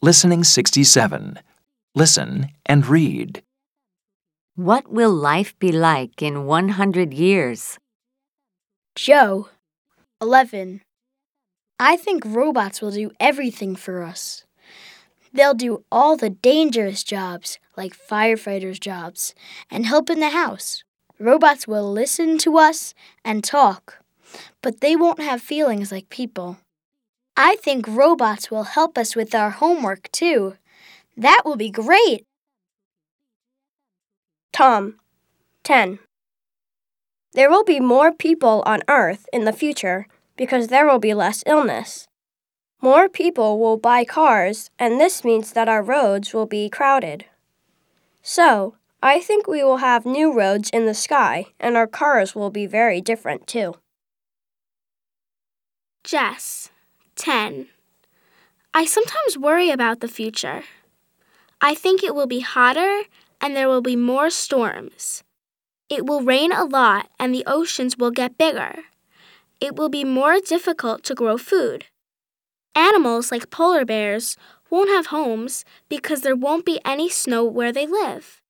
Listening 67. Listen and read. What will life be like in 100 years? Joe, 11. I think robots will do everything for us. They'll do all the dangerous jobs, like firefighters' jobs, and help in the house. Robots will listen to us and talk, but they won't have feelings like people. I think robots will help us with our homework too. That will be great. Tom, 10. There will be more people on Earth in the future because there will be less illness. More people will buy cars, and this means that our roads will be crowded. So, I think we will have new roads in the sky, and our cars will be very different too. Jess, 10. I sometimes worry about the future. I think it will be hotter and there will be more storms. It will rain a lot and the oceans will get bigger. It will be more difficult to grow food. Animals like polar bears won't have homes because there won't be any snow where they live.